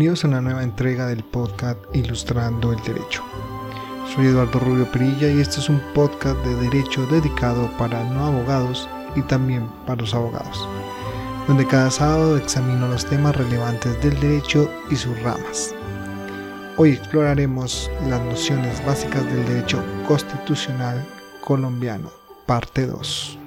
Bienvenidos a una nueva entrega del podcast Ilustrando el Derecho. Soy Eduardo Rubio Perilla y este es un podcast de derecho dedicado para no abogados y también para los abogados, donde cada sábado examino los temas relevantes del derecho y sus ramas. Hoy exploraremos las nociones básicas del derecho constitucional colombiano, parte 2.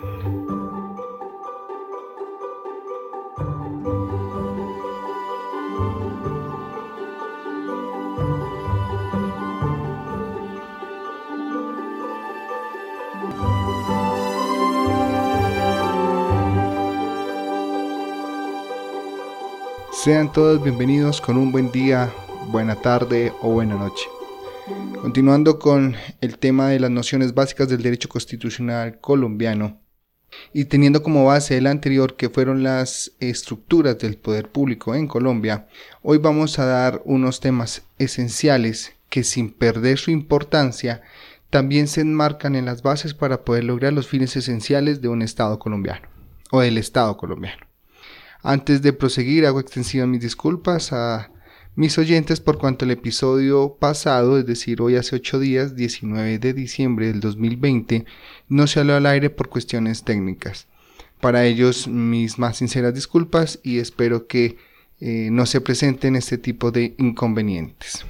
Sean todos bienvenidos con un buen día, buena tarde o buena noche. Continuando con el tema de las nociones básicas del derecho constitucional colombiano y teniendo como base el anterior que fueron las estructuras del poder público en Colombia, hoy vamos a dar unos temas esenciales que sin perder su importancia también se enmarcan en las bases para poder lograr los fines esenciales de un Estado colombiano o del Estado colombiano. Antes de proseguir, hago extensivas mis disculpas a mis oyentes por cuanto el episodio pasado, es decir, hoy hace 8 días, 19 de diciembre del 2020, no se habló al aire por cuestiones técnicas. Para ellos, mis más sinceras disculpas y espero que eh, no se presenten este tipo de inconvenientes.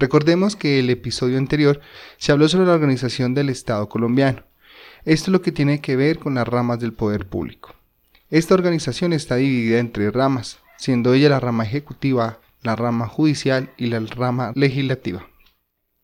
Recordemos que el episodio anterior se habló sobre la organización del Estado colombiano. Esto es lo que tiene que ver con las ramas del poder público. Esta organización está dividida en tres ramas, siendo ella la rama ejecutiva, la rama judicial y la rama legislativa.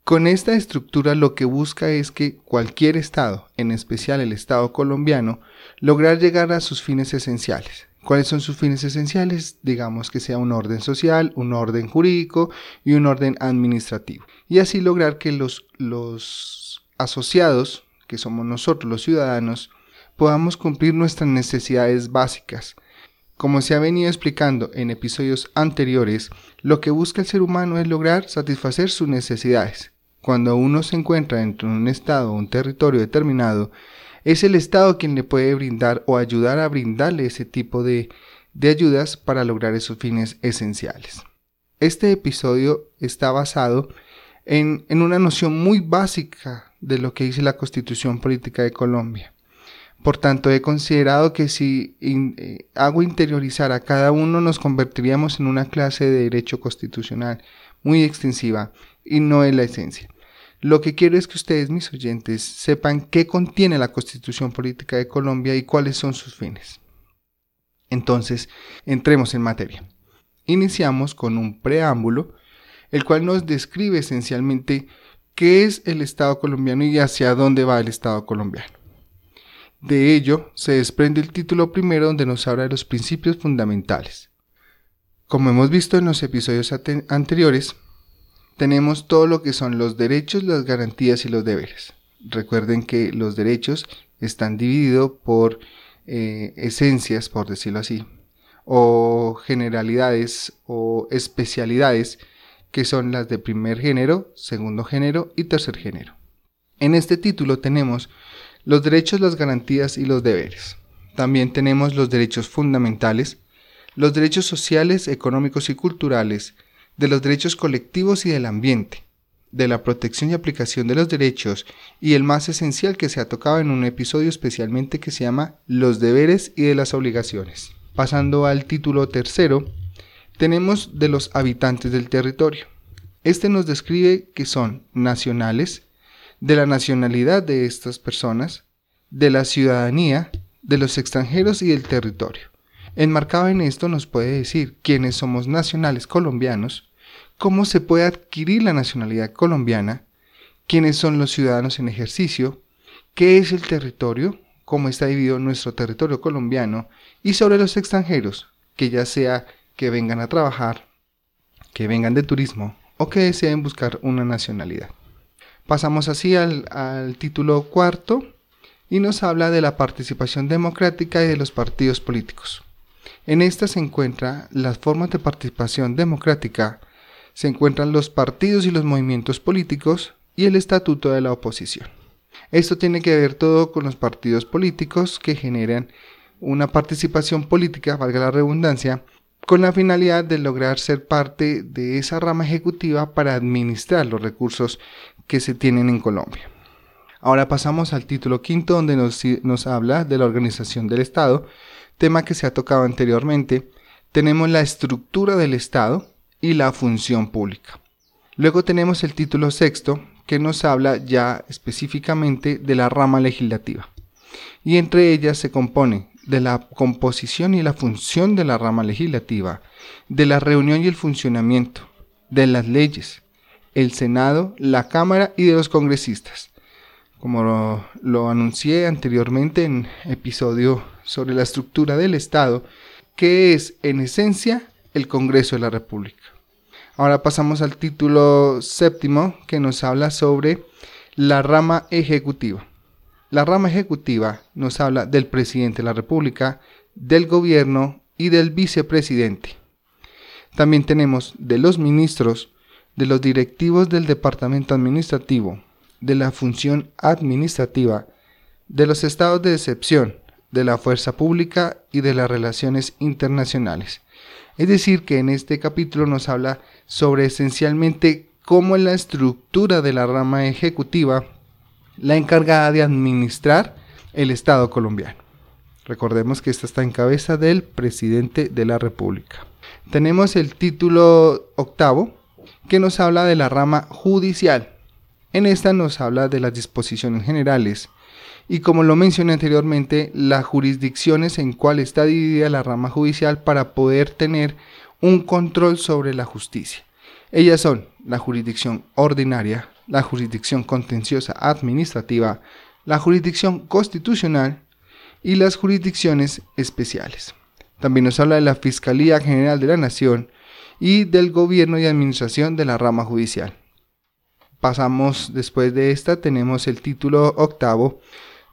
Con esta estructura lo que busca es que cualquier Estado, en especial el Estado colombiano, lograr llegar a sus fines esenciales. ¿Cuáles son sus fines esenciales? Digamos que sea un orden social, un orden jurídico y un orden administrativo. Y así lograr que los, los asociados, que somos nosotros los ciudadanos, podamos cumplir nuestras necesidades básicas. Como se ha venido explicando en episodios anteriores, lo que busca el ser humano es lograr satisfacer sus necesidades. Cuando uno se encuentra dentro de un estado o un territorio determinado, es el Estado quien le puede brindar o ayudar a brindarle ese tipo de, de ayudas para lograr esos fines esenciales. Este episodio está basado en, en una noción muy básica de lo que dice la Constitución Política de Colombia. Por tanto, he considerado que si eh, hago interiorizar a cada uno nos convertiríamos en una clase de derecho constitucional muy extensiva y no es la esencia. Lo que quiero es que ustedes, mis oyentes, sepan qué contiene la Constitución Política de Colombia y cuáles son sus fines. Entonces, entremos en materia. Iniciamos con un preámbulo, el cual nos describe esencialmente qué es el Estado colombiano y hacia dónde va el Estado colombiano. De ello se desprende el título primero donde nos habla de los principios fundamentales. Como hemos visto en los episodios anteriores, tenemos todo lo que son los derechos, las garantías y los deberes. Recuerden que los derechos están divididos por eh, esencias, por decirlo así, o generalidades o especialidades que son las de primer género, segundo género y tercer género. En este título tenemos los derechos, las garantías y los deberes. También tenemos los derechos fundamentales, los derechos sociales, económicos y culturales, de los derechos colectivos y del ambiente, de la protección y aplicación de los derechos y el más esencial que se ha tocado en un episodio especialmente que se llama los deberes y de las obligaciones. Pasando al título tercero, tenemos de los habitantes del territorio. Este nos describe que son nacionales, de la nacionalidad de estas personas, de la ciudadanía, de los extranjeros y del territorio. Enmarcado en esto nos puede decir quiénes somos nacionales colombianos, cómo se puede adquirir la nacionalidad colombiana, quiénes son los ciudadanos en ejercicio, qué es el territorio, cómo está dividido nuestro territorio colombiano y sobre los extranjeros, que ya sea que vengan a trabajar, que vengan de turismo o que deseen buscar una nacionalidad. Pasamos así al, título cuarto y nos habla de la participación democrática y de los partidos políticos. En esta se encuentra las formas de participación democrática, se encuentran los partidos y los movimientos políticos y el estatuto de la oposición. Esto tiene que ver todo con los partidos políticos que generan una participación política, valga la redundancia, con la finalidad de lograr ser parte de esa rama ejecutiva para administrar los recursos que se tienen en Colombia. Ahora pasamos al título quinto donde nos, nos habla de la organización del Estado, tema que se ha tocado anteriormente. Tenemos la estructura del Estado y la función pública. Luego tenemos el título sexto que nos habla ya específicamente de la rama legislativa. Y entre ellas se compone de la composición y la función de la rama legislativa, de la reunión y el funcionamiento, de las leyes, el Senado, la Cámara y de los congresistas. Como lo, anuncié anteriormente en episodio sobre la estructura del Estado, que es en esencia el Congreso de la República. Ahora pasamos al título séptimo que nos habla sobre la rama ejecutiva. La rama ejecutiva nos habla del presidente de la República, del gobierno y del vicepresidente. También tenemos de los ministros, de los directivos del departamento administrativo, de la función administrativa, de los estados de excepción, de la fuerza pública y de las relaciones internacionales. Es decir, que en este capítulo nos habla sobre esencialmente cómo es la estructura de la rama ejecutiva la encargada de administrar el Estado colombiano. Recordemos que esta está en cabeza del presidente de la República. Tenemos el título octavo que nos habla de la rama judicial. En esta nos habla de las disposiciones generales y como lo mencioné anteriormente, las jurisdicciones en cual está dividida la rama judicial para poder tener un control sobre la justicia. Ellas son la jurisdicción ordinaria, la jurisdicción contenciosa administrativa, la jurisdicción constitucional y las jurisdicciones especiales. También nos habla de la Fiscalía General de la Nación y del gobierno y administración de la rama judicial. Pasamos después de esta, tenemos el título octavo,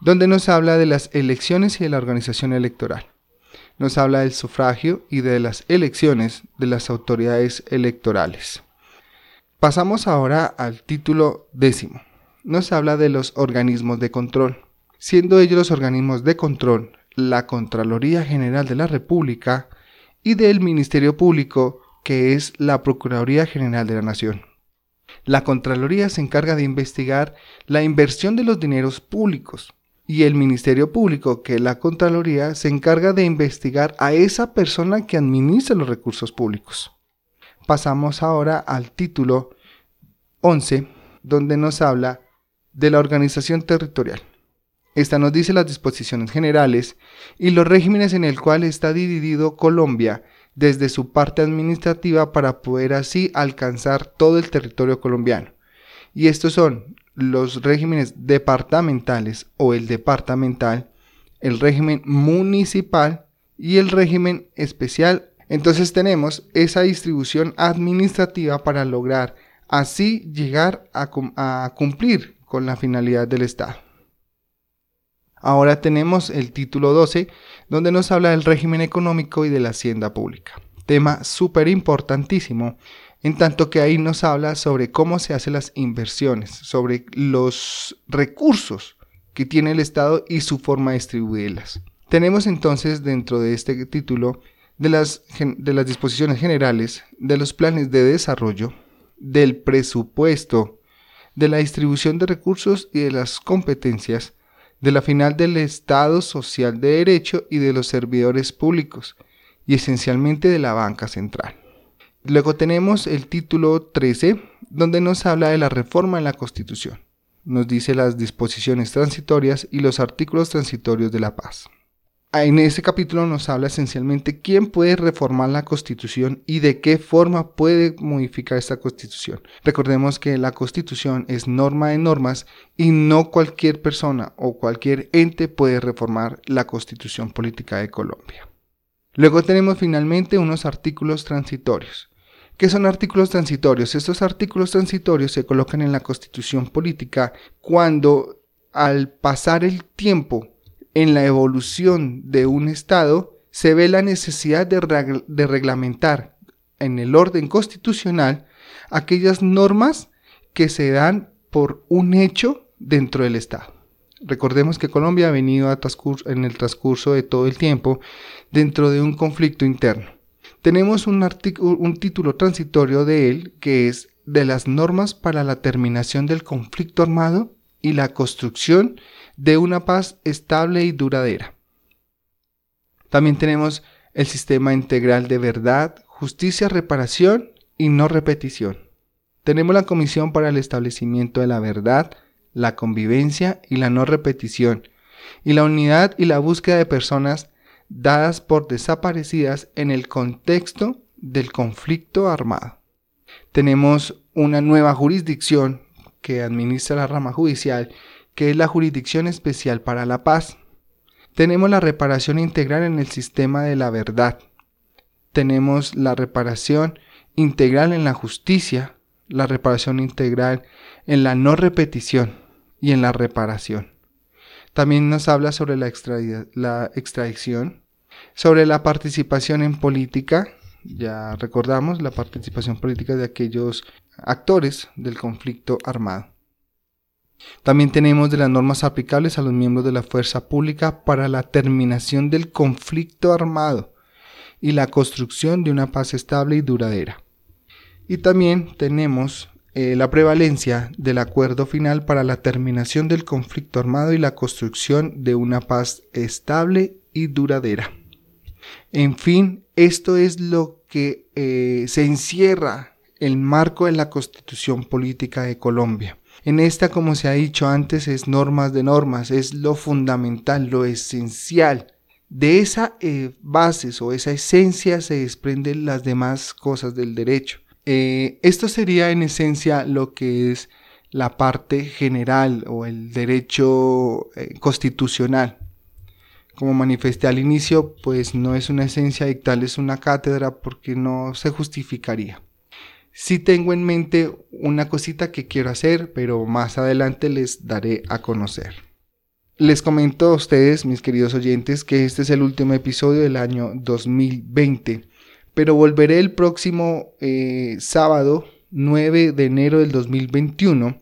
donde nos habla de las elecciones y de la organización electoral. Nos habla del sufragio y de las elecciones de las autoridades electorales. Pasamos ahora al título décimo. Nos habla de los organismos de control, siendo ellos los organismos de control la Contraloría General de la República y del Ministerio Público, que es la Procuraduría General de la Nación. La Contraloría se encarga de investigar la inversión de los dineros públicos y el Ministerio Público, que es la Contraloría, se encarga de investigar a esa persona que administra los recursos públicos. Pasamos ahora al título 11, donde nos habla de la organización territorial. Esta nos dice las disposiciones generales y los regímenes en el cual está dividido Colombia desde su parte administrativa para poder así alcanzar todo el territorio colombiano. Y estos son los regímenes departamentales o el departamental, el régimen municipal y el régimen especial. Entonces tenemos esa distribución administrativa para lograr así llegar a, cumplir con la finalidad del Estado. Ahora tenemos el título 12, donde nos habla del régimen económico y de la hacienda pública. Tema súper importantísimo, en tanto que ahí nos habla sobre cómo se hacen las inversiones, sobre los recursos que tiene el Estado y su forma de distribuirlas. Tenemos entonces dentro de este título de las, de las disposiciones generales, de los planes de desarrollo, del presupuesto, de la distribución de recursos y de las competencias, de la final del Estado Social de Derecho y de los servidores públicos, y esencialmente de la banca central. Luego tenemos el título 13, donde nos habla de la reforma en la Constitución. Nos dice las disposiciones transitorias y los artículos transitorios de la paz. En este capítulo nos habla esencialmente quién puede reformar la constitución y de qué forma puede modificar esta constitución. Recordemos que la constitución es norma de normas y no cualquier persona o cualquier ente puede reformar la constitución política de Colombia. Luego tenemos finalmente unos artículos transitorios. ¿Qué son artículos transitorios? Estos artículos transitorios se colocan en la constitución política cuando al pasar el tiempo en la evolución de un Estado se ve la necesidad de, reglamentar en el orden constitucional aquellas normas que se dan por un hecho dentro del Estado. Recordemos que Colombia ha venido en el transcurso de todo el tiempo dentro de un conflicto interno. tenemos un, un título transitorio de él que es de las normas para la terminación del conflicto armado y la construcción de una paz estable y duradera. También tenemos el sistema integral de verdad, justicia, reparación y no repetición. Tenemos la Comisión para el Establecimiento de la Verdad, la Convivencia y la No Repetición, y la unidad y la búsqueda de personas dadas por desaparecidas en el contexto del conflicto armado. Tenemos una nueva jurisdicción que administra la rama judicial, que es la Jurisdicción Especial para la Paz. Tenemos la reparación integral en el sistema de la verdad. Tenemos la reparación integral en la justicia, la reparación integral en la no repetición y en la reparación. También nos habla sobre la, la extradición, sobre la participación en política, ya recordamos la participación política de aquellos actores del conflicto armado. También tenemos de las normas aplicables a los miembros de la fuerza pública para la terminación del conflicto armado y la construcción de una paz estable y duradera. Y también tenemos eh, la prevalencia del acuerdo final para la terminación del conflicto armado y la construcción de una paz estable y duradera. En fin, esto es lo que eh, se encierra el marco de la constitución política de Colombia. En esta, como se ha dicho antes, es normas de normas, es lo fundamental, lo esencial. De esa eh, bases o esa esencia se desprenden las demás cosas del derecho. Eh, esto sería en esencia lo que es la parte general o el derecho eh, constitucional. Como manifesté al inicio, pues no es una esencia dictal, es una cátedra porque no se justificaría. Sí tengo en mente una cosita que quiero hacer, pero más adelante les daré a conocer. Les comento a ustedes, mis queridos oyentes, que este es el último episodio del año 2020 pero volveré el próximo eh, sábado 9 de enero del 2021,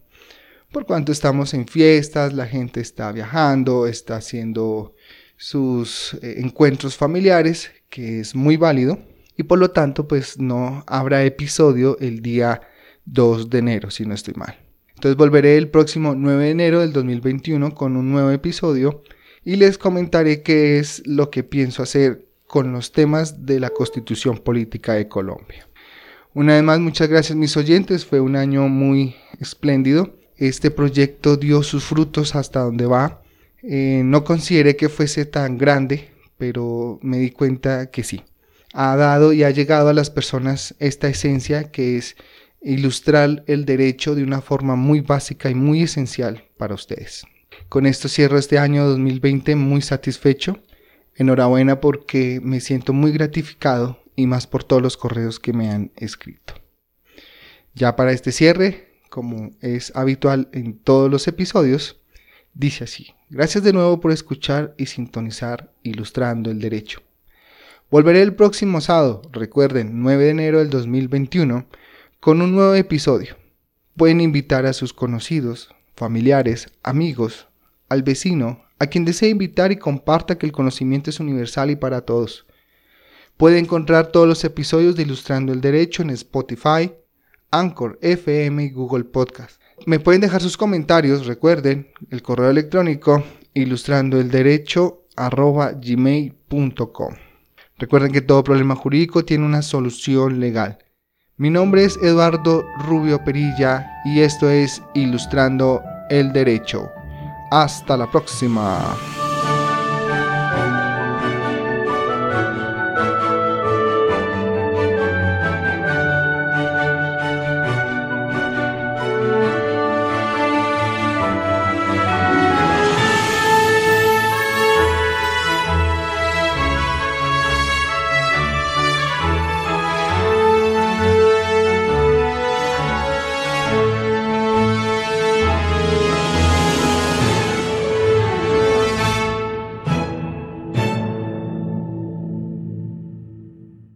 por cuanto estamos en fiestas, la gente está viajando, está haciendo sus eh, encuentros familiares, que es muy válido, y por lo tanto pues no habrá episodio el día 2 de enero, si no estoy mal. Entonces volveré el próximo 9 de enero del 2021 con un nuevo episodio y les comentaré qué es lo que pienso hacer con los temas de la constitución política de Colombia. Una vez más, muchas gracias mis oyentes, fue un año muy espléndido. Este proyecto dio sus frutos hasta donde va. Eh, no consideré que fuese tan grande, pero me di cuenta que sí. Ha dado y ha llegado a las personas esta esencia que es ilustrar el derecho de una forma muy básica y muy esencial para ustedes. Con esto cierro este año 2020 muy satisfecho Enhorabuena porque me siento muy gratificado y más por todos los correos que me han escrito. Ya para este cierre, como es habitual en todos los episodios, dice así, gracias de nuevo por escuchar y sintonizar Ilustrando el Derecho. Volveré el próximo sábado, recuerden, 9 de enero del 2021, con un nuevo episodio. Pueden invitar a sus conocidos, familiares, amigos, al vecino, a quien desee invitar y comparta que el conocimiento es universal y para todos. Puede encontrar todos los episodios de Ilustrando el Derecho en Spotify, Anchor, FM y Google Podcast. Me pueden dejar sus comentarios, recuerden, el correo electrónico ilustrandoelderecho@gmail.com. Recuerden que todo problema jurídico tiene una solución legal. Mi nombre es Eduardo Rubio Perilla y esto es Ilustrando el Derecho. Hasta la próxima.